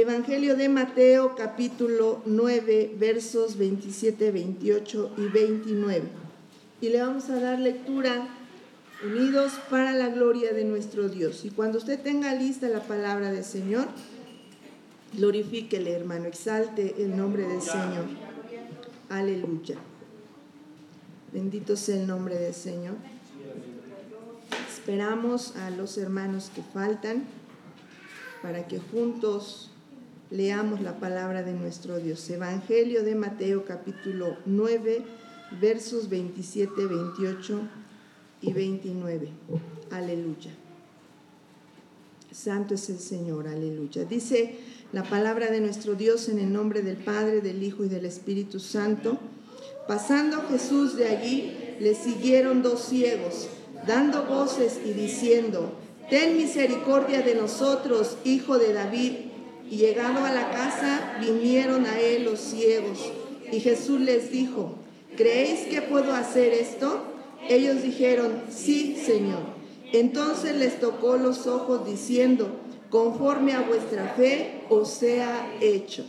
Evangelio de Mateo capítulo 9 versos 27, 28 y 29. Y le vamos a dar lectura unidos para la gloria de nuestro Dios. Y cuando usted tenga lista la palabra del Señor, glorifíquele, hermano, exalte el nombre del Señor. Aleluya. Bendito sea el nombre del Señor. Esperamos a los hermanos que faltan para que juntos leamos la palabra de nuestro Dios. Evangelio de Mateo capítulo 9, versos 27, 28 y 29. Aleluya. Santo es el Señor, aleluya. Dice la palabra de nuestro Dios en el nombre del Padre, del Hijo y del Espíritu Santo. Pasando Jesús de allí, le siguieron dos ciegos, dando voces y diciendo, Ten misericordia de nosotros, hijo de David. Y llegando a la casa, vinieron a él los ciegos. Y Jesús les dijo, ¿creéis que puedo hacer esto? Ellos dijeron, sí, Señor. Entonces les tocó los ojos diciendo, conforme a vuestra fe os sea hecho.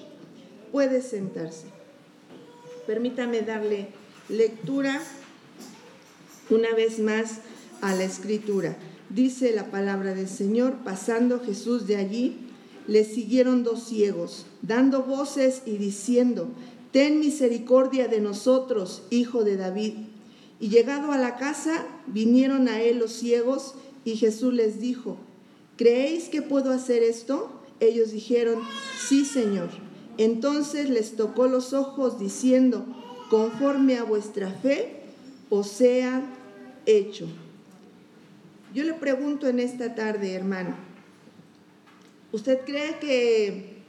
Puede sentarse. Permítame darle lectura una vez más a la escritura. Dice la palabra del Señor, pasando Jesús de allí, le siguieron dos ciegos, dando voces y diciendo, Ten misericordia de nosotros, hijo de David. Y llegado a la casa, vinieron a él los ciegos, y Jesús les dijo, ¿creéis que puedo hacer esto? Ellos dijeron, sí, Señor. Entonces les tocó los ojos, diciendo, conforme a vuestra fe, os sea hecho. Yo le pregunto en esta tarde, hermano, ¿usted cree que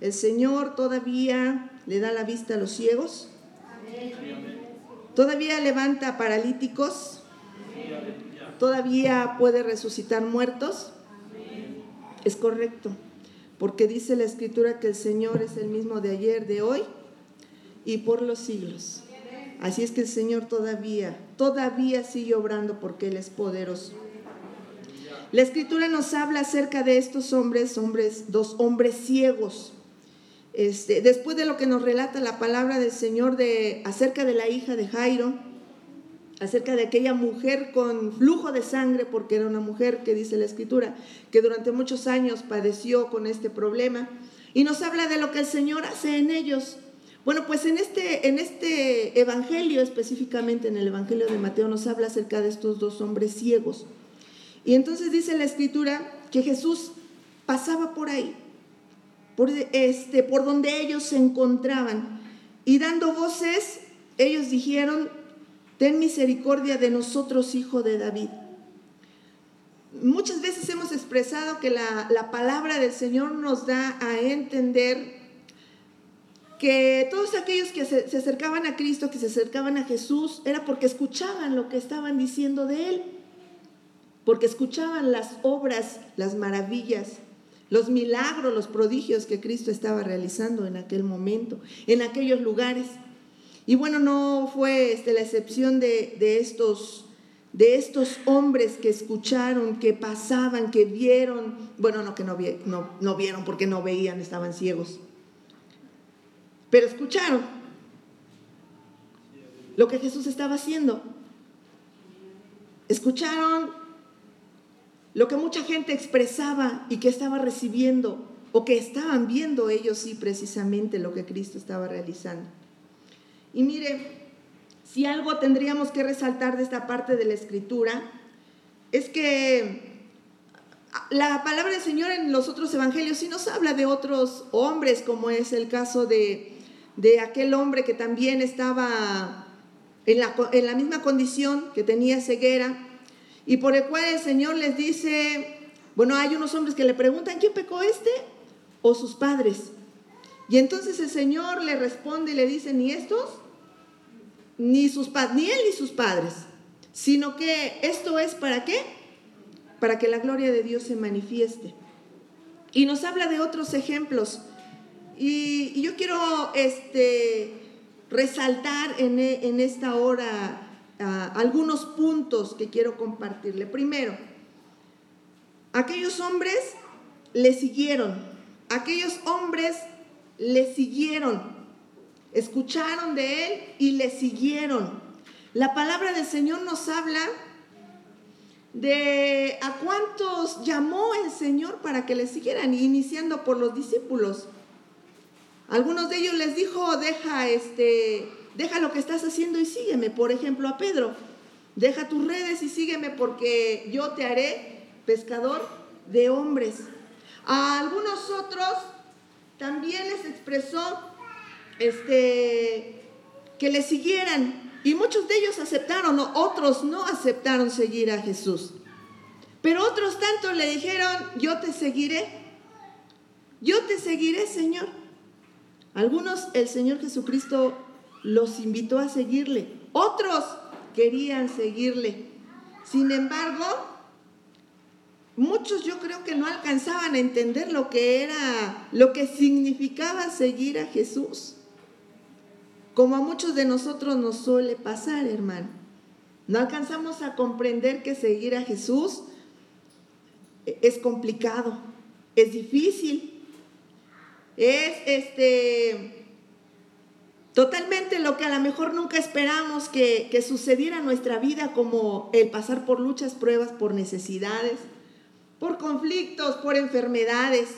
el Señor todavía le da la vista a los ciegos? ¿Todavía levanta paralíticos? ¿Todavía puede resucitar muertos? Es correcto, porque dice la escritura que el Señor es el mismo de ayer, de hoy y por los siglos. Así es que el Señor todavía, todavía sigue obrando porque Él es poderoso. La escritura nos habla acerca de estos hombres, hombres, dos hombres ciegos. Este, después de lo que nos relata la palabra del Señor de, acerca de la hija de Jairo, acerca de aquella mujer con flujo de sangre, porque era una mujer que dice la escritura, que durante muchos años padeció con este problema, y nos habla de lo que el Señor hace en ellos. Bueno, pues en este, en este evangelio, específicamente en el evangelio de Mateo, nos habla acerca de estos dos hombres ciegos. Y entonces dice la escritura que Jesús pasaba por ahí, por, este, por donde ellos se encontraban, y dando voces, ellos dijeron, ten misericordia de nosotros, hijo de David. Muchas veces hemos expresado que la, la palabra del Señor nos da a entender que todos aquellos que se, se, acercaban a Cristo, que se acercaban a Jesús, era porque escuchaban lo que estaban diciendo de Él, porque escuchaban las obras, las maravillas, los milagros, los prodigios que Cristo estaba realizando en aquel momento, en aquellos lugares. Y bueno, no fue este, la excepción de, de, estos, de estos hombres que escucharon, que pasaban, que vieron, bueno, no que no, no, no vieron porque no veían, estaban ciegos pero escucharon lo que Jesús estaba haciendo. Escucharon lo que mucha gente expresaba y que estaba recibiendo o que estaban viendo ellos sí precisamente lo que Cristo estaba realizando. Y mire, si algo tendríamos que resaltar de esta parte de la escritura es que la palabra del Señor en los otros evangelios sí nos habla de otros hombres, como es el caso de de aquel hombre que también estaba en la, en la misma condición, que tenía ceguera, y por el cual el Señor les dice, bueno, hay unos hombres que le preguntan, ¿quién pecó este? O sus padres. Y entonces el Señor le responde y le dice, ni estos, ni, sus, ni él ni sus padres, sino que esto es para qué? Para que la gloria de Dios se manifieste. Y nos habla de otros ejemplos y, yo quiero este, resaltar en, en esta hora algunos puntos que quiero compartirle. Primero, aquellos hombres le siguieron aquellos hombres le siguieron, escucharon de él y le siguieron. La palabra del Señor nos habla de a cuántos llamó el Señor para que le siguieran, iniciando por los discípulos. Algunos de ellos les dijo, deja este, deja lo que estás haciendo y sígueme. Por ejemplo, a Pedro, deja tus redes y sígueme porque yo te haré pescador de hombres. A algunos otros también les expresó este, que le siguieran y muchos de ellos aceptaron, otros no aceptaron seguir a Jesús. Pero otros tantos le dijeron, yo te seguiré, yo te seguiré, Señor. Algunos el Señor Jesucristo los invitó a seguirle, otros querían seguirle. Sin embargo, muchos yo creo que no alcanzaban a entender lo que era, lo que significaba seguir a Jesús. Como a muchos de nosotros nos suele pasar, hermano. No alcanzamos a comprender que seguir a Jesús es complicado, es difícil, es este totalmente lo que a lo mejor nunca esperamos que, que sucediera en nuestra vida, como el pasar por luchas, pruebas, por necesidades, por conflictos, por enfermedades,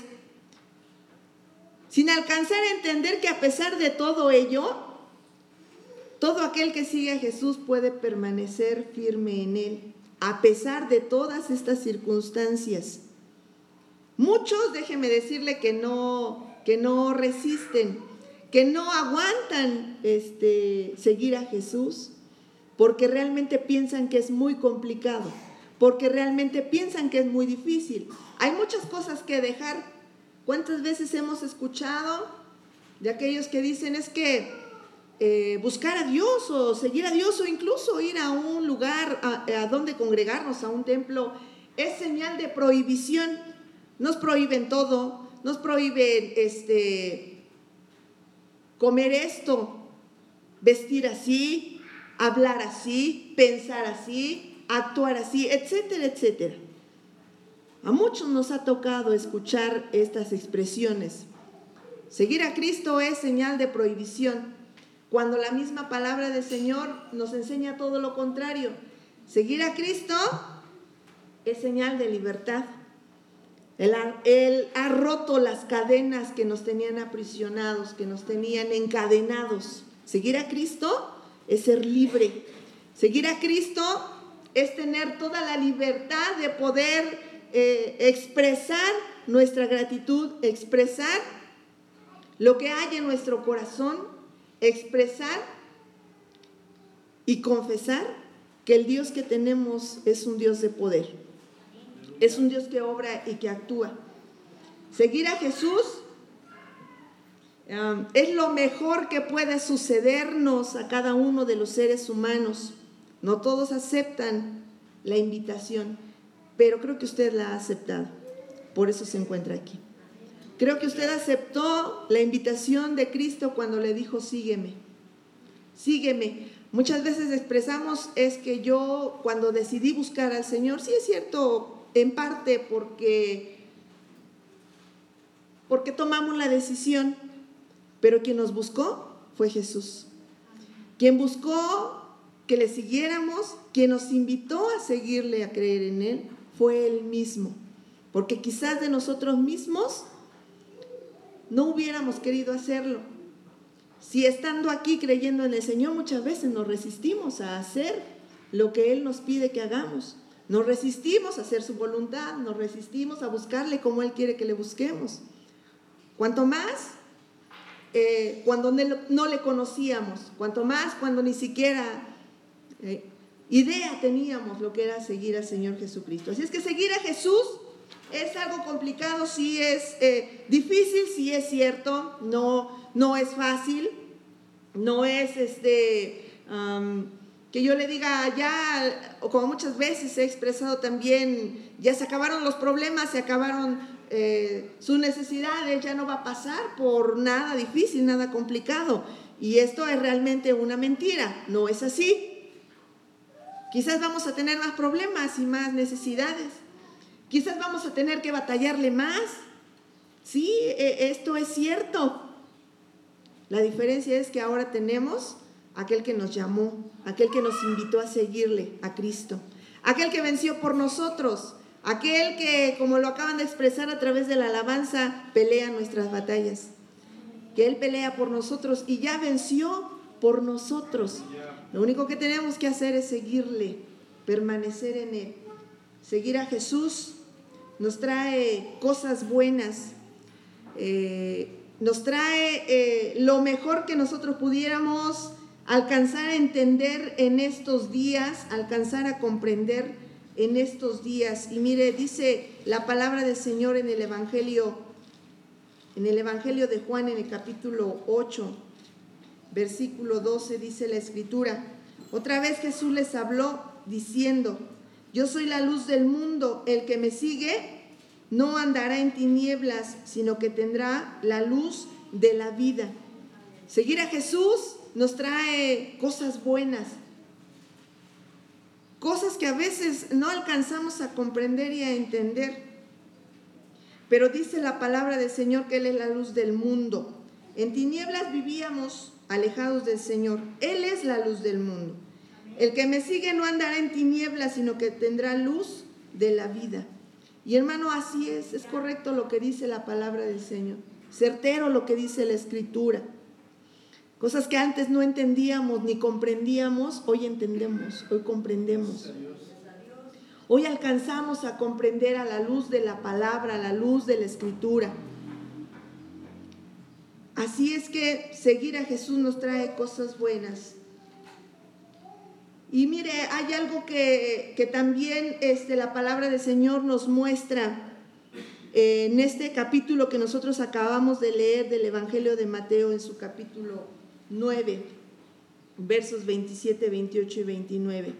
sin alcanzar a entender que a pesar de todo ello, todo aquel que sigue a Jesús puede permanecer firme en Él, a pesar de todas estas circunstancias. Muchos, déjeme decirle que no, que no resisten, que no aguantan este, seguir a Jesús, porque realmente piensan que es muy complicado, porque realmente piensan que es muy difícil. Hay muchas cosas que dejar. ¿Cuántas veces hemos escuchado de aquellos que dicen es que eh, buscar a Dios o seguir a Dios o incluso ir a un lugar a, donde congregarnos, a un templo, es señal de prohibición. Nos prohíben todo, nos prohíben este, comer esto, vestir así, hablar así, pensar así, actuar así, etcétera, etcétera. A muchos nos ha tocado escuchar estas expresiones. Seguir a Cristo es señal de prohibición. Cuando la misma palabra del Señor nos enseña todo lo contrario. Seguir a Cristo es señal de libertad. Él ha, roto las cadenas que nos tenían aprisionados, que nos tenían encadenados. Seguir a Cristo es ser libre. Seguir a Cristo es tener toda la libertad de poder eh, expresar nuestra gratitud, expresar lo que hay en nuestro corazón expresar y confesar que el Dios que tenemos es un Dios de poder, es un Dios que obra y que actúa. Seguir a Jesús um, es lo mejor que puede sucedernos a cada uno de los seres humanos. No todos aceptan la invitación, pero creo que usted la ha aceptado. Por eso se encuentra aquí. Creo que usted aceptó la invitación de Cristo cuando le dijo, sígueme, sígueme. Muchas veces expresamos es que yo cuando decidí buscar al Señor, sí es cierto, en parte porque, porque tomamos la decisión, pero quien nos buscó fue Jesús. Quien buscó que le siguiéramos, quien nos invitó a seguirle, a creer en Él, fue Él mismo. Porque quizás de nosotros mismos no hubiéramos querido hacerlo. Si estando aquí creyendo en el Señor muchas veces nos resistimos a hacer lo que Él nos pide que hagamos. Nos resistimos a hacer su voluntad, nos resistimos a buscarle como Él quiere que le busquemos. Cuanto más eh, cuando no le conocíamos, cuanto más cuando ni siquiera eh, idea teníamos lo que era seguir al Señor Jesucristo. Así es que seguir a Jesús es algo complicado, sí es eh, difícil, sí es cierto, no, no es fácil, no es este que yo le diga ya, o como muchas veces he expresado también, ya se acabaron los problemas, se acabaron eh, sus necesidades, ya no va a pasar por nada difícil, nada complicado. Y esto es realmente una mentira, no es así. Quizás vamos a tener más problemas y más necesidades. Quizás vamos a tener que batallarle más. Sí, e, esto es cierto. La diferencia es que ahora tenemos aquel que nos llamó, aquel que nos invitó a seguirle, a Cristo, aquel que venció por nosotros, aquel que, como lo acaban de expresar a través de la alabanza, pelea nuestras batallas, que Él pelea por nosotros y ya venció por nosotros. Lo único que tenemos que hacer es seguirle, permanecer en Él. Seguir a Jesús nos trae cosas buenas, eh, nos trae eh, lo mejor que nosotros pudiéramos alcanzar a entender en estos días, alcanzar a comprender en estos días. Y mire, dice la palabra del Señor en el Evangelio, en el Evangelio de Juan, en el capítulo 8, versículo 12, dice la Escritura. Otra vez Jesús les habló diciendo, yo soy la luz del mundo, el que me sigue no andará en tinieblas, sino que tendrá la luz de la vida. Seguir a Jesús nos trae cosas buenas, cosas que a veces no alcanzamos a comprender y a entender. Pero dice la palabra del Señor que Él es la luz del mundo. En tinieblas vivíamos alejados del Señor. Él es la luz del mundo. El que me sigue no andará en tinieblas, sino que tendrá luz de la vida. Y hermano, así es, es correcto lo que dice la palabra del Señor, certero lo que dice la escritura. Cosas que antes no entendíamos ni comprendíamos, hoy entendemos, hoy comprendemos. Hoy alcanzamos a comprender a la luz de la palabra, a la luz de la escritura. Así es que seguir a Jesús nos trae cosas buenas. Y mire, hay algo que, también este, la palabra del Señor nos muestra eh, en este capítulo que nosotros acabamos de leer del Evangelio de Mateo en su capítulo 9, versos 27, 28 y 29.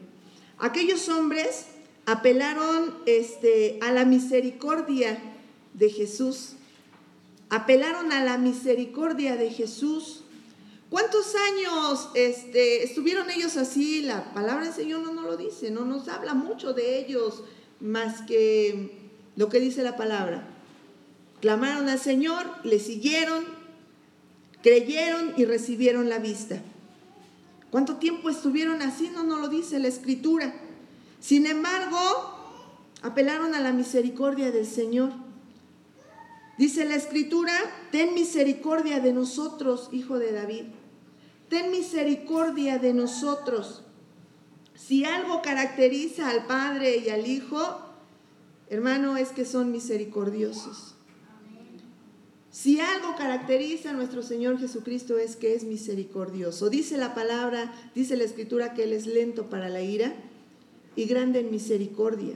Aquellos hombres apelaron este, a la misericordia de Jesús, apelaron a la misericordia de Jesús ¿Cuántos años este, estuvieron ellos así? La palabra del Señor no nos lo dice, no nos habla mucho de ellos más que lo que dice la palabra. Clamaron al Señor, le siguieron, creyeron y recibieron la vista. ¿Cuánto tiempo estuvieron así? No nos lo dice la escritura. Sin embargo, apelaron a la misericordia del Señor. Dice la escritura, ten misericordia de nosotros, hijo de David. Ten misericordia de nosotros. Si algo caracteriza al Padre y al Hijo, hermano, es que son misericordiosos. Si algo caracteriza a nuestro Señor Jesucristo es que es misericordioso. Dice la palabra, dice la escritura que Él es lento para la ira y grande en misericordia.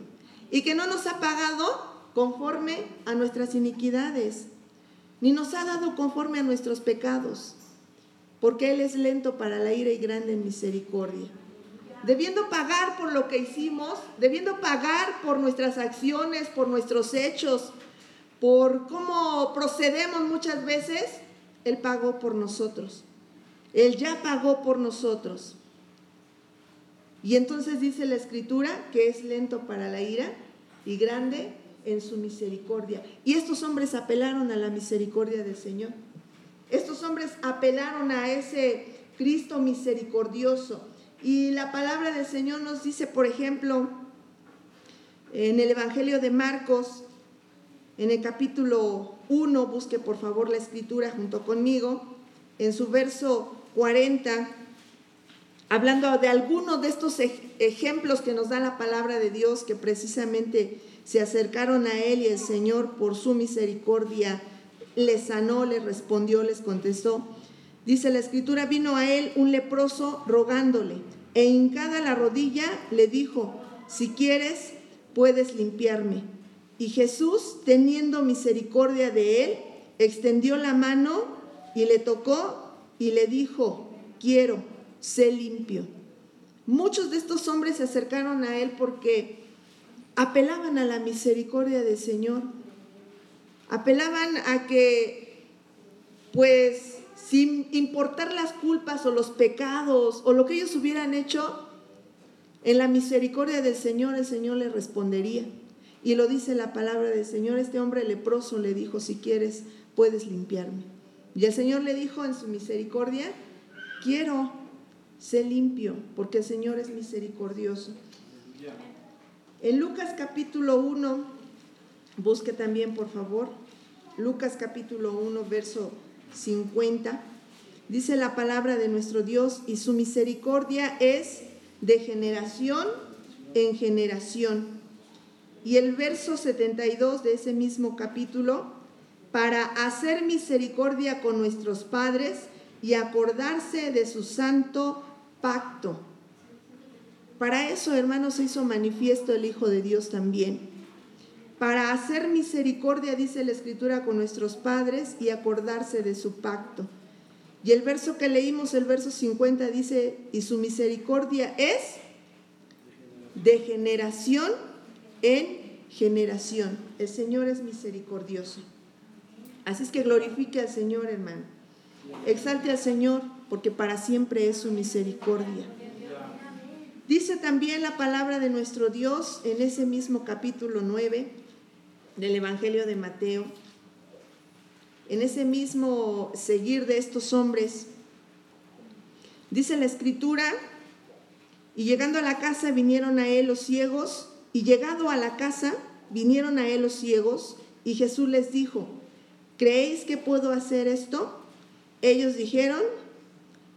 Y que no nos ha pagado conforme a nuestras iniquidades, ni nos ha dado conforme a nuestros pecados, porque Él es lento para la ira y grande en misericordia. Debiendo pagar por lo que hicimos, debiendo pagar por nuestras acciones, por nuestros hechos, por cómo procedemos muchas veces, Él pagó por nosotros. Él ya pagó por nosotros. Y entonces dice la escritura que es lento para la ira y grande en su misericordia. Y estos hombres apelaron a la misericordia del Señor. Estos hombres apelaron a ese Cristo misericordioso. Y la palabra del Señor nos dice, por ejemplo, en el Evangelio de Marcos, en el capítulo 1, busque por favor la escritura junto conmigo, en su verso 40, hablando de algunos de estos ejemplos que nos da la palabra de Dios, que precisamente se acercaron a él y el Señor por su misericordia les sanó, les respondió, les contestó. Dice la escritura, vino a él un leproso rogándole e hincada la rodilla le dijo, si quieres, puedes limpiarme. Y Jesús, teniendo misericordia de él, extendió la mano y le tocó y le dijo, quiero, sé limpio. Muchos de estos hombres se acercaron a él porque apelaban a la misericordia del Señor, apelaban a que, pues, sin importar las culpas o los pecados o lo que ellos hubieran hecho, en la misericordia del Señor el Señor les respondería. Y lo dice la palabra del Señor, este hombre leproso le dijo, si quieres, puedes limpiarme. Y el Señor le dijo en su misericordia, quiero, ser limpio, porque el Señor es misericordioso. En Lucas capítulo 1, busque también por favor, Lucas capítulo 1, verso 50, dice la palabra de nuestro Dios, y su misericordia es de generación en generación. Y el verso 72 de ese mismo capítulo, para hacer misericordia con nuestros padres y acordarse de su santo pacto. Para eso, hermanos, se hizo manifiesto el Hijo de Dios también. Para hacer misericordia, dice la Escritura, con nuestros padres y acordarse de su pacto. Y el verso que leímos, el verso 50, dice, y su misericordia es de generación en generación. El Señor es misericordioso. Así es que glorifique al Señor, hermano. Exalte al Señor, porque para siempre es su misericordia. Dice también la palabra de nuestro Dios en ese mismo capítulo 9 del Evangelio de Mateo, en ese mismo seguir de estos hombres. Dice la escritura, y llegando a la casa vinieron a él los ciegos, y llegado a la casa vinieron a él los ciegos, y Jesús les dijo, ¿creéis que puedo hacer esto? Ellos dijeron,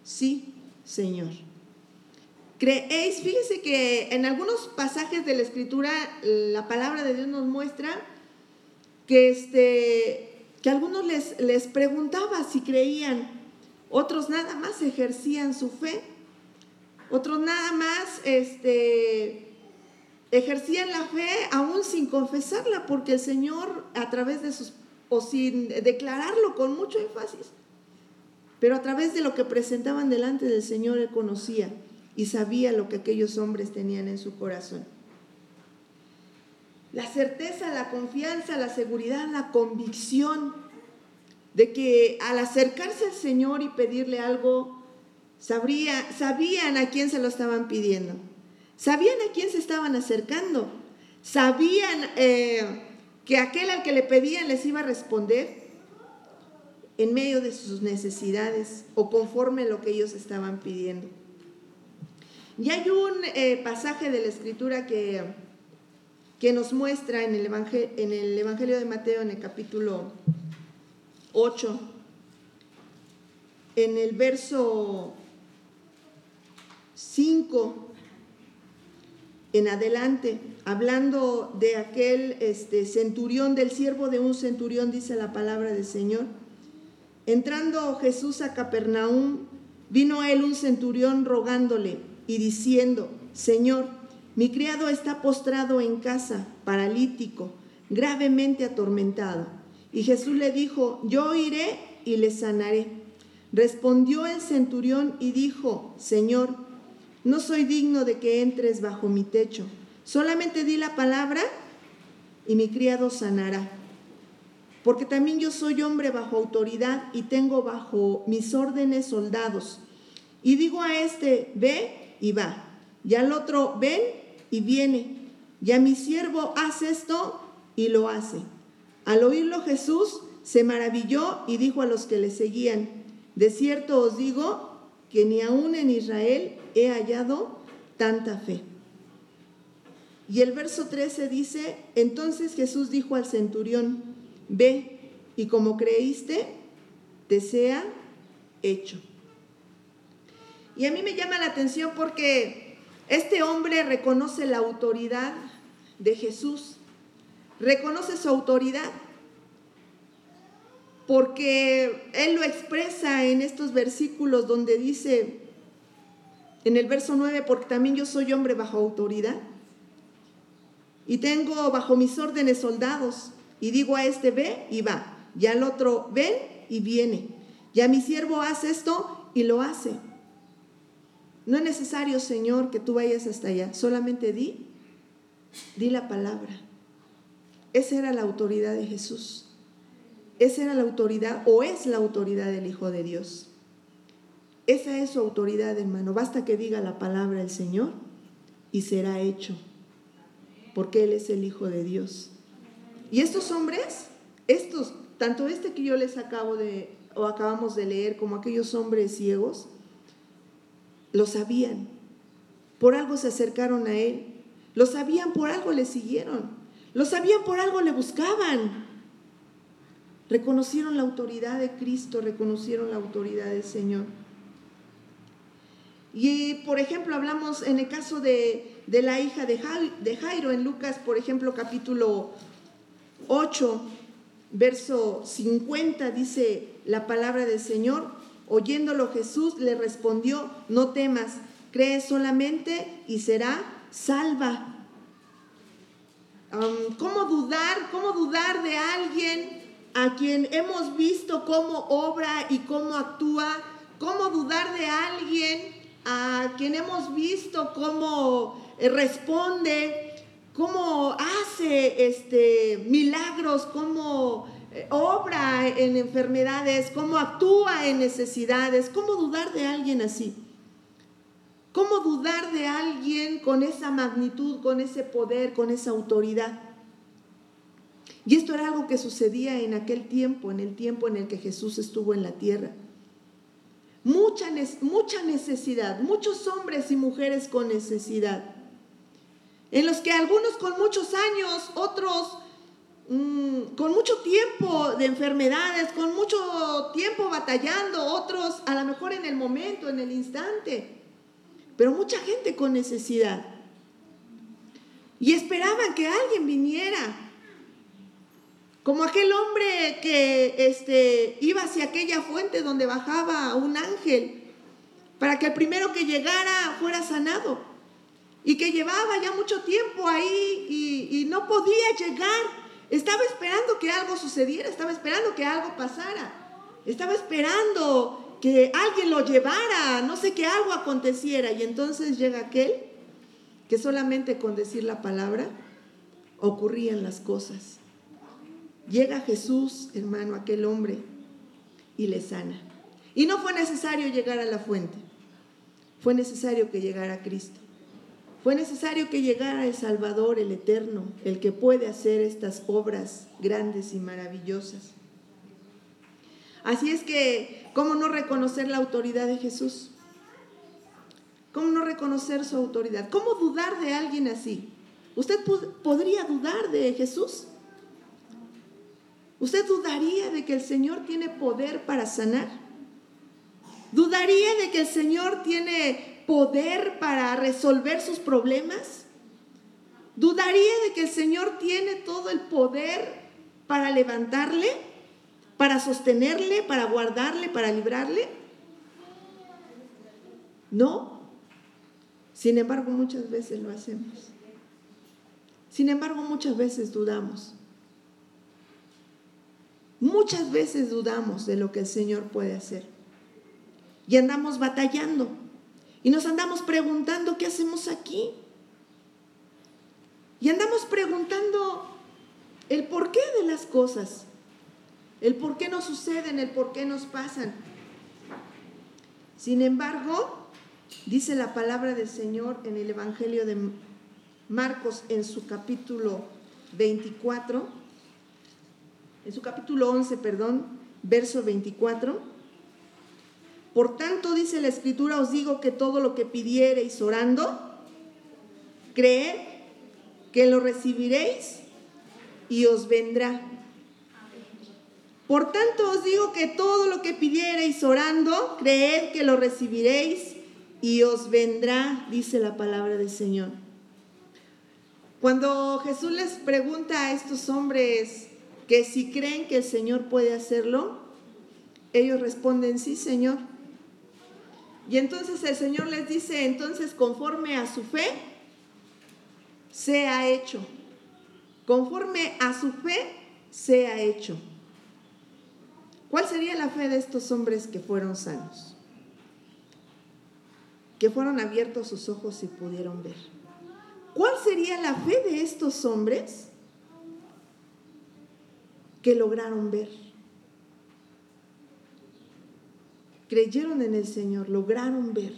sí, Señor. ¿Creéis? Fíjense que en algunos pasajes de la escritura la palabra de Dios nos muestra que, este, que algunos les, les preguntaba si creían, otros nada más ejercían su fe, otros nada más este, ejercían la fe aún sin confesarla, porque el Señor a través de sus, o sin declararlo con mucho énfasis, pero a través de lo que presentaban delante del Señor, Él conocía y sabía lo que aquellos hombres tenían en su corazón. La certeza, la confianza, la seguridad, la convicción de que al acercarse al Señor y pedirle algo, sabría, sabían a quién se lo estaban pidiendo, sabían a quién se estaban acercando, sabían eh, que aquel al que le pedían les iba a responder en medio de sus necesidades o conforme a lo que ellos estaban pidiendo. Y hay un eh, pasaje de la escritura que, que nos muestra en el, evangelio, en el Evangelio de Mateo, en el capítulo 8, en el verso 5 en adelante, hablando de aquel este, centurión, del siervo de un centurión, dice la palabra del Señor Entrando Jesús a Capernaum, vino él un centurión rogándole y diciendo, Señor, mi criado está postrado en casa, paralítico, gravemente atormentado. Y Jesús le dijo, yo iré y le sanaré. Respondió el centurión y dijo, Señor, no soy digno de que entres bajo mi techo, solamente di la palabra y mi criado sanará porque también yo soy hombre bajo autoridad y tengo bajo mis órdenes soldados. Y digo a este, ve y va, y al otro, ven y viene, y a mi siervo, haz esto y lo hace. Al oírlo Jesús se maravilló y dijo a los que le seguían, de cierto os digo que ni aún en Israel he hallado tanta fe. Y el verso 13 dice, entonces Jesús dijo al centurión, Ve y como creíste, te sea hecho. Y a mí me llama la atención porque este hombre reconoce la autoridad de Jesús, reconoce su autoridad, porque él lo expresa en estos versículos donde dice, en el verso 9, porque también yo soy hombre bajo autoridad y tengo bajo mis órdenes soldados y digo a este, ve y va. Y al otro, ven y viene. Y a mi siervo hace esto y lo hace. No es necesario, Señor, que tú vayas hasta allá. Solamente di, di la palabra. Esa era la autoridad de Jesús. Esa era la autoridad o es la autoridad del Hijo de Dios. Esa es su autoridad, hermano. Basta que diga la palabra del Señor y será hecho. porque Él es el Hijo de Dios. Y estos hombres, estos, tanto este que yo les acabo de, o acabamos de leer, como aquellos hombres ciegos, lo sabían. Por algo se acercaron a Él. Lo sabían, por algo le siguieron. Lo sabían, por algo le buscaban. Reconocieron la autoridad de Cristo, reconocieron la autoridad del Señor. Y por ejemplo, hablamos en el caso de, la hija de Jairo, en Lucas, por ejemplo, capítulo 8, verso 50, dice la palabra del Señor. Oyéndolo Jesús le respondió, no temas, cree solamente y será salva. ¿Cómo dudar? ¿Cómo dudar de alguien a quien hemos visto cómo obra y cómo actúa? ¿Cómo dudar de alguien a quien hemos visto cómo eh, responde, cómo hace este, milagros, cómo eh, obra en enfermedades, cómo actúa en necesidades. ¿Cómo dudar de alguien así? ¿Cómo dudar de alguien con esa magnitud, con ese poder, con esa autoridad? Y esto era algo que sucedía en aquel tiempo, en el tiempo en el que Jesús estuvo en la tierra mucha, necesidad, muchos hombres y mujeres con necesidad, en los que algunos con muchos años, otros mm, con mucho tiempo de enfermedades, con mucho tiempo batallando, otros a lo mejor en el momento, en el instante, pero mucha gente con necesidad. Y esperaban que alguien viniera como aquel hombre que este, iba hacia aquella fuente donde bajaba un ángel, para que el primero que llegara fuera sanado. Y que llevaba ya mucho tiempo ahí y, no podía llegar. Estaba esperando que algo sucediera, estaba esperando que algo pasara. Estaba esperando que alguien lo llevara, no sé, que algo aconteciera. Y entonces llega aquel que solamente con decir la palabra ocurrían las cosas. Llega Jesús, hermano, aquel hombre, y le sana. Y no fue necesario llegar a la fuente, fue necesario que llegara Cristo. Fue necesario que llegara el Salvador, el Eterno, el que puede hacer estas obras grandes y maravillosas. Así es que, ¿cómo no reconocer la autoridad de Jesús? ¿Cómo no reconocer su autoridad? ¿Cómo dudar de alguien así? ¿Usted podría dudar de Jesús? ¿Usted dudaría de que el Señor tiene poder para sanar? ¿Dudaría de que el Señor tiene poder para resolver sus problemas? ¿Dudaría de que el Señor tiene todo el poder para levantarle, para sostenerle, para guardarle, para librarle? No. Sin embargo, muchas veces lo hacemos. Sin embargo, muchas veces dudamos. Muchas veces dudamos de lo que el Señor puede hacer. Y andamos batallando. Y nos andamos preguntando qué hacemos aquí. Y andamos preguntando el porqué de las cosas. El por qué nos suceden, el por qué nos pasan. Sin embargo, dice la palabra del Señor en el Evangelio de Marcos en su capítulo 24 en su capítulo 11, perdón, verso 24. Por tanto, dice la escritura, os digo que todo lo que pidiereis orando, creed que lo recibiréis y os vendrá. Por tanto os digo que todo lo que pidiereis orando, creed que lo recibiréis y os vendrá, dice la palabra del Señor. Cuando Jesús les pregunta a estos hombres, que si creen que el Señor puede hacerlo, ellos responden, sí, Señor. Y entonces el Señor les dice, entonces conforme a su fe, sea hecho. Conforme a su fe, sea hecho. ¿Cuál sería la fe de estos hombres que fueron sanos? Que fueron abiertos sus ojos y pudieron ver. ¿Cuál sería la fe de estos hombres? Que lograron ver. Creyeron en el Señor, lograron ver.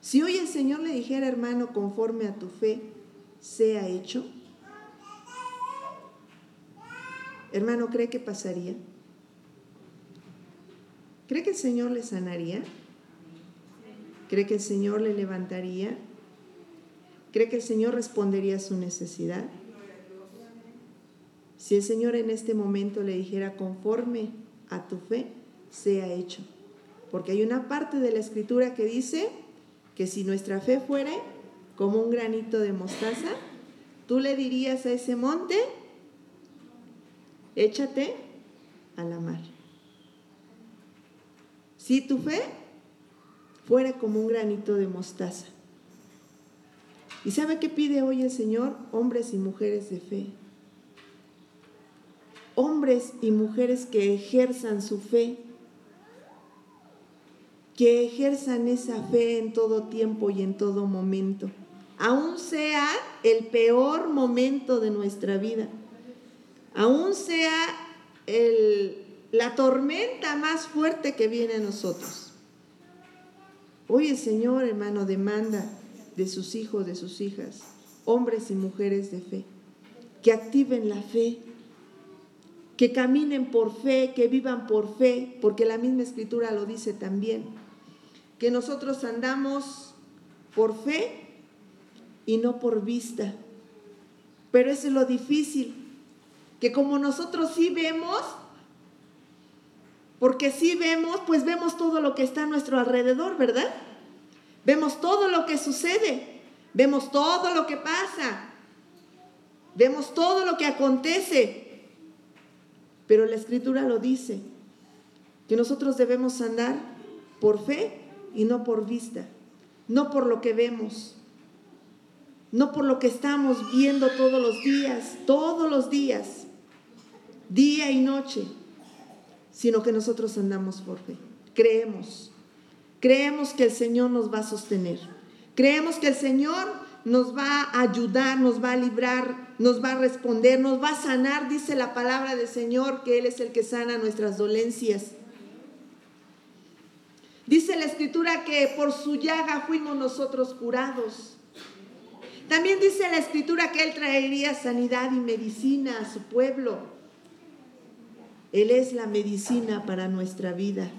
Si hoy el Señor le dijera, hermano, conforme a tu fe, sea hecho? Hermano, ¿cree que pasaría? ¿Cree que el Señor le sanaría? ¿Cree que el Señor le levantaría? ¿Cree que el Señor respondería a su necesidad? Si el Señor en este momento le dijera, conforme a tu fe, sea hecho. Porque hay una parte de la escritura que dice que si nuestra fe fuere como un granito de mostaza, tú le dirías a ese monte, échate a la mar. Si tu fe fuera como un granito de mostaza. ¿Y sabe qué pide hoy el Señor? Hombres y mujeres de fe. Hombres y mujeres que ejerzan su fe, que ejerzan esa fe en todo tiempo y en todo momento, aún sea el peor momento de nuestra vida, aún sea el la tormenta más fuerte que viene a nosotros. Hoy el Señor, hermano, demanda de sus hijos, de sus hijas, hombres y mujeres de fe, que activen la fe, que caminen por fe, que vivan por fe, porque la misma escritura lo dice también, que nosotros andamos por fe y no por vista. Pero eso es lo difícil, que como nosotros sí vemos, porque si vemos, pues vemos todo lo que está a nuestro alrededor, ¿verdad? Vemos todo lo que sucede, vemos todo lo que pasa, vemos todo lo que acontece. Pero la escritura lo dice, que nosotros debemos andar por fe y no por vista, no por lo que vemos, no por lo que estamos viendo todos los días, todos los días, día y noche sino que nosotros andamos por fe. Creemos. Creemos que el Señor nos va a sostener. Creemos que el Señor nos va a ayudar, nos va a librar, nos va a responder, nos va a sanar, dice la palabra del Señor, que Él es el que sana nuestras dolencias. Dice la escritura que por su llaga fuimos nosotros curados. También dice la escritura que Él traería sanidad y medicina a su pueblo. Él es la medicina para nuestra vida.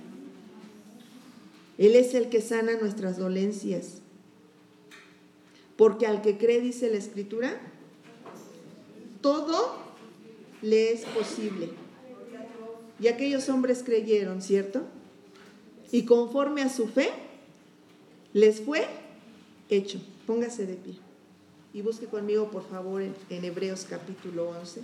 Él es el que sana nuestras dolencias. Porque al que cree, dice la escritura, todo le es posible. Y aquellos hombres creyeron, ¿cierto? Y conforme a su fe, les fue hecho. Póngase de pie. Y busque conmigo, por favor, en, Hebreos capítulo 11.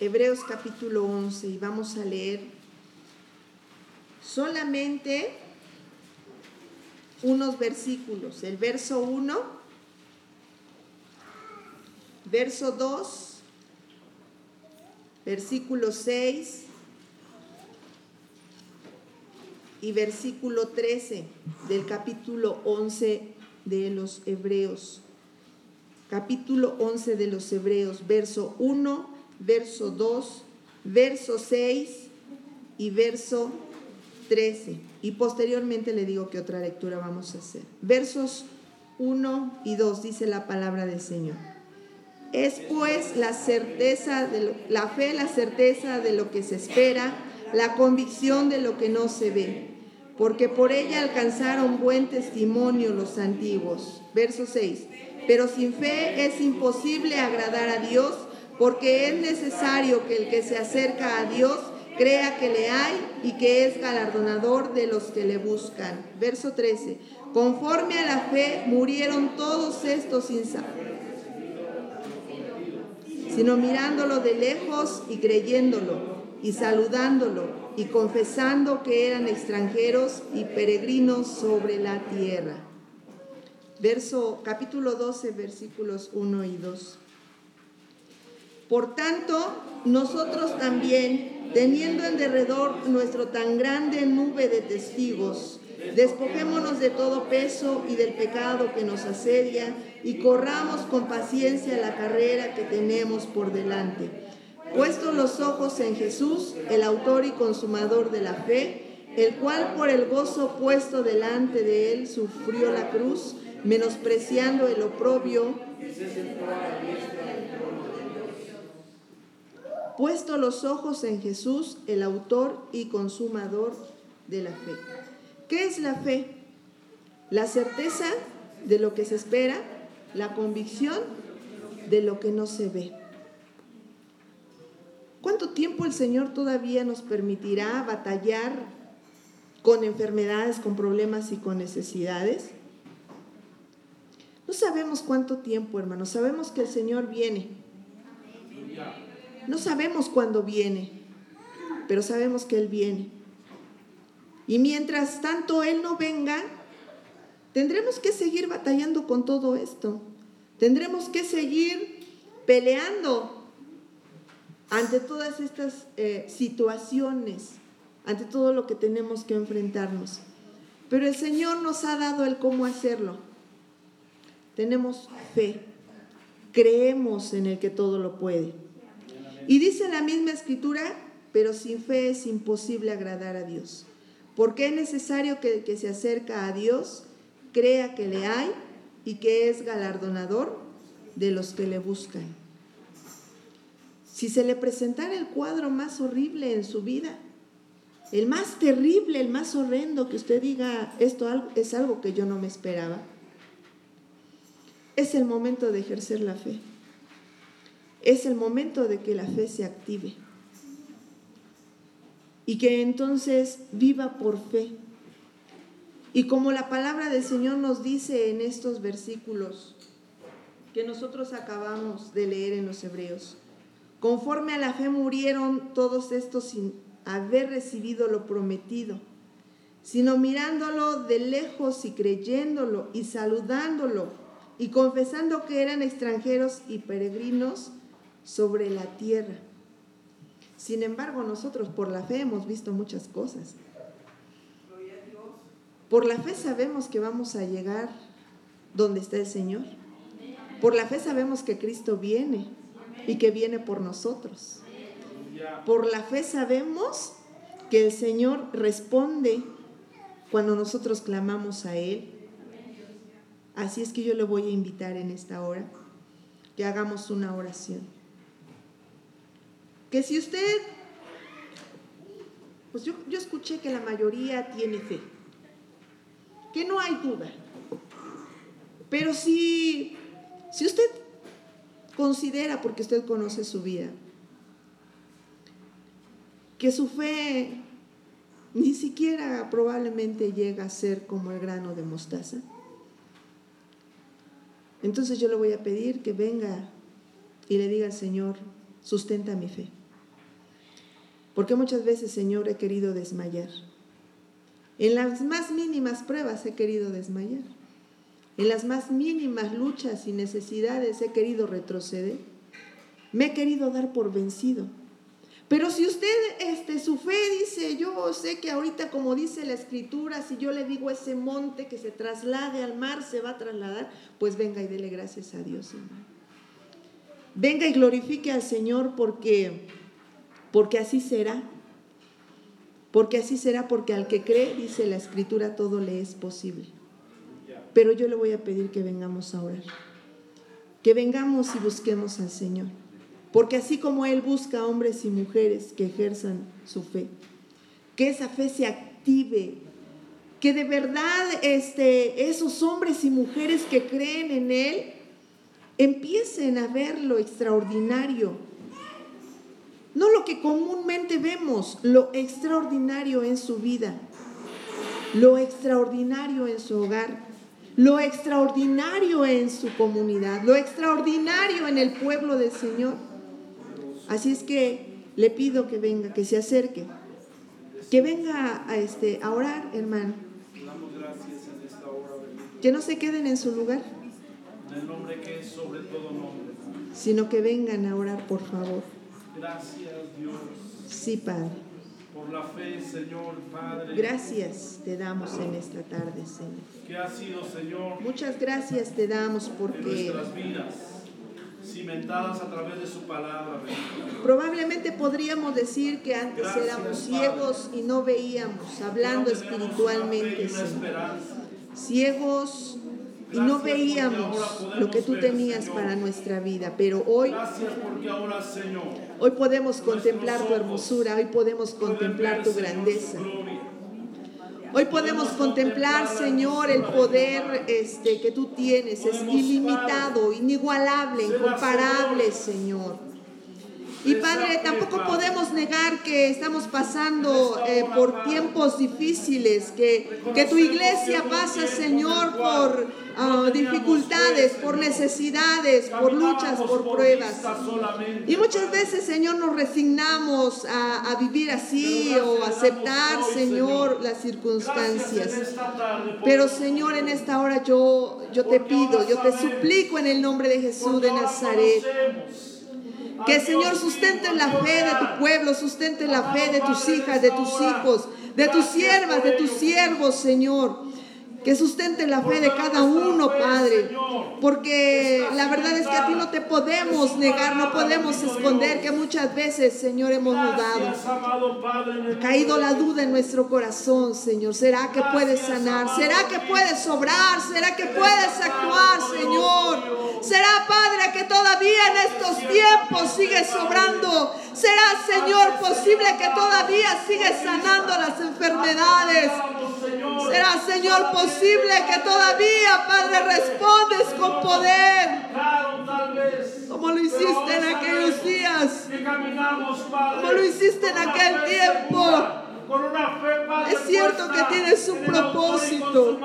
Hebreos capítulo 11 y vamos a leer solamente unos versículos. El verso 1, verso 2, versículo 6 y versículo 13 del capítulo 11 de los Hebreos. Capítulo 11 de los Hebreos, verso 1 verso 2, verso 6 y verso 13. Y posteriormente le digo que otra lectura vamos a hacer. Versos 1 y 2 dice la palabra del Señor. Es pues la certeza de la fe, la certeza de lo que se espera, la convicción de lo que no se ve, porque por ella alcanzaron buen testimonio los antiguos. Verso 6. Pero sin fe es imposible agradar a Dios porque es necesario que el que se acerca a Dios crea que le hay y que es galardonador de los que le buscan. Verso 13. Conforme a la fe murieron todos estos sin sino mirándolo de lejos y creyéndolo y saludándolo y confesando que eran extranjeros y peregrinos sobre la tierra. Verso capítulo 12 versículos 1 y 2. Por tanto, nosotros también, teniendo en derredor nuestro tan grande nube de testigos, despojémonos de todo peso y del pecado que nos asedia y corramos con paciencia la carrera que tenemos por delante. Puestos los ojos en Jesús, el autor y consumador de la fe, el cual por el gozo puesto delante de él sufrió la cruz, menospreciando el oprobio, puesto los ojos en Jesús, el autor y consumador de la fe. ¿Qué es la fe? La certeza de lo que se espera, la convicción de lo que no se ve. ¿Cuánto tiempo el Señor todavía nos permitirá batallar con enfermedades, con problemas y con necesidades? No sabemos cuánto tiempo, hermanos. Sabemos que el Señor viene. No sabemos cuándo viene, pero sabemos que Él viene. Y mientras tanto Él no venga, tendremos que seguir batallando con todo esto. Tendremos que seguir peleando ante todas estas eh, situaciones, ante todo lo que tenemos que enfrentarnos. Pero el Señor nos ha dado el cómo hacerlo. Tenemos fe, creemos en el que todo lo puede. Y dice la misma escritura, pero sin fe es imposible agradar a Dios. Porque es necesario que el que se acerca a Dios crea que le hay y que es galardonador de los que le buscan. Si se le presentara el cuadro más horrible en su vida, el más terrible, el más horrendo, que usted diga, esto es algo que yo no me esperaba, es el momento de ejercer la fe. Es el momento de que la fe se active. Y que entonces viva por fe. Y como la palabra del Señor nos dice en estos versículos que nosotros acabamos de leer en los Hebreos, Conforme a la fe murieron todos estos sin haber recibido lo prometido, sino mirándolo de lejos y creyéndolo y saludándolo y confesando que eran extranjeros y peregrinos sobre la tierra. Sin embargo, nosotros por la fe hemos visto muchas cosas. Por la fe sabemos que vamos a llegar donde está el Señor. Por la fe sabemos que Cristo viene y que viene por nosotros. Por la fe sabemos que el Señor responde cuando nosotros clamamos a Él. Así es que yo le voy a invitar en esta hora que hagamos una oración. Que si usted, pues yo, yo escuché que la mayoría tiene fe, que no hay duda, pero si, si usted Considera, porque usted conoce su vida, que su fe ni siquiera probablemente llega a ser como el grano de mostaza. Entonces yo le voy a pedir que venga y le diga al Señor, sustenta mi fe. Porque muchas veces, Señor, he querido desmayar. En las más mínimas pruebas he querido desmayar. En las más mínimas luchas y necesidades he querido retroceder. Me he querido dar por vencido. Pero si usted, este, su fe dice, yo sé que ahorita como dice la escritura, si yo le digo ese monte que se traslade al mar, se va a trasladar, pues venga y dele gracias a Dios, hermano. Venga y glorifique al Señor porque, porque así será. Porque así será, porque al que cree, dice la escritura, todo le es posible. Pero yo le voy a pedir que vengamos a orar. Que vengamos y busquemos al Señor. Porque así como Él busca hombres y mujeres que ejerzan su fe, que esa fe se active, que de verdad este, esos hombres y mujeres que creen en Él empiecen a ver lo extraordinario. No lo que comúnmente vemos, lo extraordinario en su vida, lo extraordinario en su hogar, lo extraordinario en su comunidad, lo extraordinario en el pueblo del Señor. Así es que le pido que venga, que se acerque, que venga a, este, a orar, hermano. Que no se queden en su lugar. En el nombre que es sobre todo nombre. Sino que vengan a orar, por favor. Gracias, Dios. Sí, Padre por la fe, Señor Padre. Gracias te damos en esta tarde, Señor. Que ha sido, Señor. Muchas gracias te damos porque nuestras vidas cimentadas a través de su palabra. bendito Dios. Probablemente podríamos decir que antes Gracias, éramos Padre. ciegos y no veíamos, hablando espiritualmente, Señor. Ciegos y no veíamos lo que tú tenías para nuestra vida, pero hoy, hoy podemos contemplar tu hermosura, hoy podemos contemplar tu grandeza. Hoy podemos contemplar, Señor, el poder este, que tú tienes. Es ilimitado, inigualable, incomparable, Señor. Y Padre, tampoco podemos negar que estamos pasando eh, por tiempos difíciles, que, que tu iglesia pasa, Señor, por ah, dificultades, por necesidades, por luchas, por pruebas. Y muchas veces, Señor, nos resignamos a, a vivir así o aceptar, Señor, las circunstancias. Pero, Señor, en esta hora yo, yo te pido, yo te suplico en el nombre de Jesús de Nazaret. Que Señor sustente la fe de tu pueblo, sustente la fe de tus hijas, de tus hijos, de tus siervas, de tus siervos, Señor. Que sustente la fe de cada uno, Padre. Porque la verdad es que a ti no te podemos negar, no podemos esconder que muchas veces, Señor, hemos dudado. Ha caído la duda en nuestro corazón, Señor. ¿Será que puedes sanar? ¿Será que puedes obrar? ¿Será que puedes actuar, Señor? ¿Será, Padre, que todavía en estos tiempos sigues obrando? ¿Será, Señor, posible que todavía sigues sanando las enfermedades? ¿Será, Señor, posible que todavía, Padre, respondes con poder? Como lo hiciste en aquellos días. Como lo hiciste en aquel tiempo. Segura, Con una fe, Padre, Es cierto que tienes un propósito.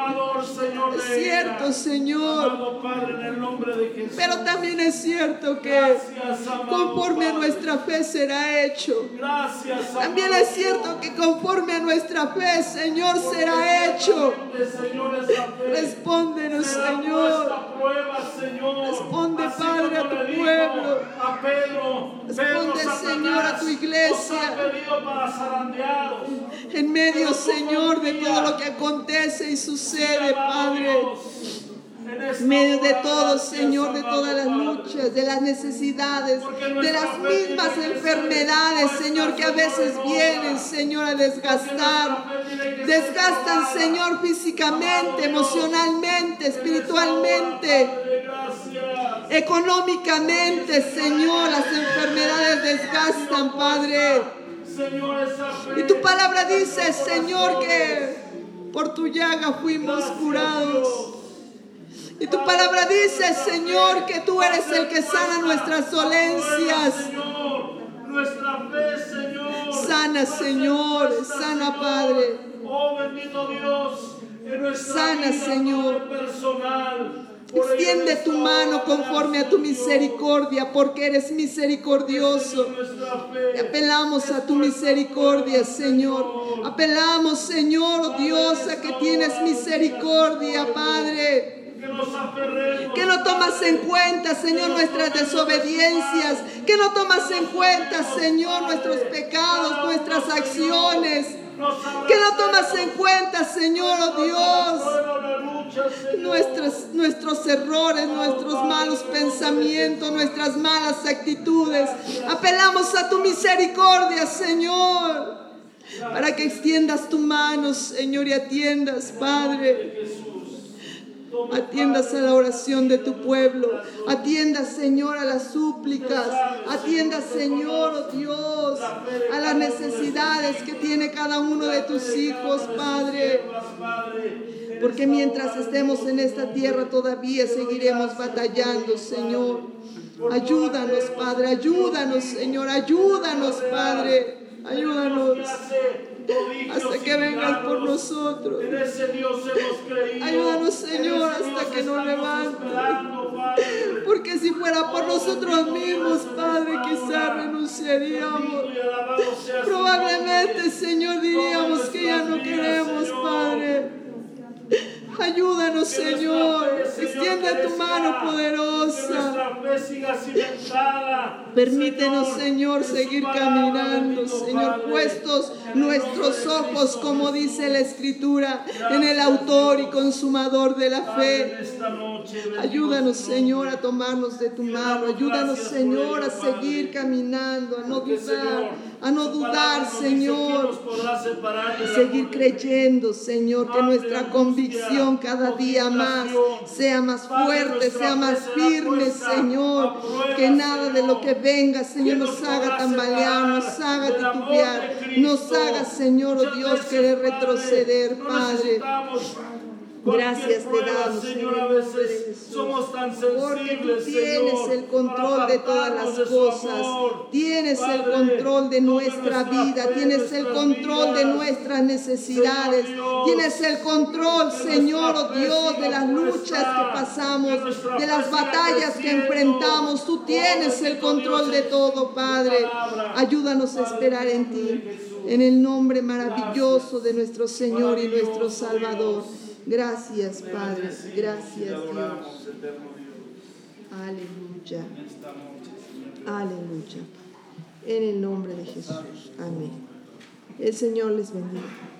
Señor, Es cierto, ella. Señor. Amado Padre, en el nombre de Jesús. Pero también es cierto que Gracias, conforme a nuestra fe será hecho. Gracias, También es cierto que conforme a nuestra fe, Señor, Porque será hecho. Señor, Respóndenos, Señor. prueba. Responde, Así Padre, a tu pueblo. A Pedro, Responde, Pedro, Señor, a tu iglesia. para. En medio, Señor, de todo lo que acontece y sucede, Padre. En medio de todo, Señor, de todas las luchas, de las necesidades, de las mismas enfermedades, Señor, que a veces vienen, Señor, a desgastar. Desgastan, Señor, físicamente, emocionalmente, espiritualmente, económicamente, Señor. Las enfermedades desgastan, Padre. Y tu palabra dice, Señor, que por tu llaga fuimos curados. Y tu palabra dice, Señor, que tú eres el que sana nuestras dolencias. Nuestra fe, Señor. Sana, Señor, sana, Padre. Oh, bendito Dios, en nuestra Sana, vida, Señor. Personal. Extiende en tu mano conforme a tu misericordia, porque eres misericordioso. apelamos a tu misericordia, Señor. Apelamos, Señor, Dios, a que tienes misericordia, Padre. Que no tomas en cuenta, Señor, nuestras desobediencias. Que no tomas en cuenta, Señor, nuestros pecados, nuestras acciones. Que no tomas en cuenta, Señor, oh Dios, Nuestros, nuestros errores, nuestros malos pensamientos, nuestras malas actitudes. Apelamos a tu misericordia, Señor, para que extiendas tu mano, Señor, y atiendas, Padre. Atiendas a la oración de tu pueblo. Atiendas, Señor, a las súplicas. Atiendas, Señor, oh Dios, a las necesidades que tiene cada uno de tus hijos, Padre. Porque mientras estemos en esta tierra todavía seguiremos batallando, Señor. Ayúdanos, Padre, ayúdanos, Señor, ayúdanos, Padre. Ayúdanos hasta que vengas por nosotros. Ayúdanos, Señor, hasta que nos levantes. Porque si fuera por nosotros mismos, Padre, quizá renunciaríamos. Probablemente. Señor, diríamos que ya no queremos, Padre. Ayúdanos, Señor. Extiende tu mano poderosa. nuestra fe siga cimentada. Permítenos, Señor, seguir caminando, Señor, puestos, nuestros ojos, como dice la Escritura, en el autor y consumador de la fe. Ayúdanos, Señor, a tomarnos de tu mano. Ayúdanos, Señor, a seguir caminando, a no dudar, Señor, a no dudar, Señor. A seguir creyendo, Señor, que nuestra convicción cada día más sea más fuerte, sea más firme, Señor. Que nada de lo que venga, Señor, nos haga tambalear, nos haga titubear, nos haga, Señor, oh Dios, querer retroceder, Padre. Gracias te damos, Señor, a veces somos tan Porque tú tienes el control de todas las cosas. Tienes el control de nuestra vida. Tienes el control de nuestras necesidades. Tienes el control, Señor, oh Dios, de las luchas que pasamos, de las batallas que enfrentamos. Tú tienes el control de todo, Padre. Ayúdanos a esperar en ti. En el nombre maravilloso de nuestro Señor y nuestro Salvador. Gracias, Padre. Gracias, Dios. Aleluya. Aleluya. En el nombre de Jesús. Amén. El Señor les bendiga.